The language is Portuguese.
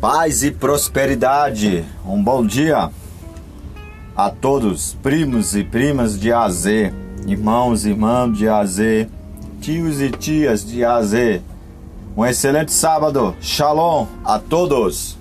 Paz e prosperidade. Um bom dia a todos, primos e primas de AZ, irmãos e irmãs de AZ, tios e tias de AZ. Um excelente sábado. Shalom a todos.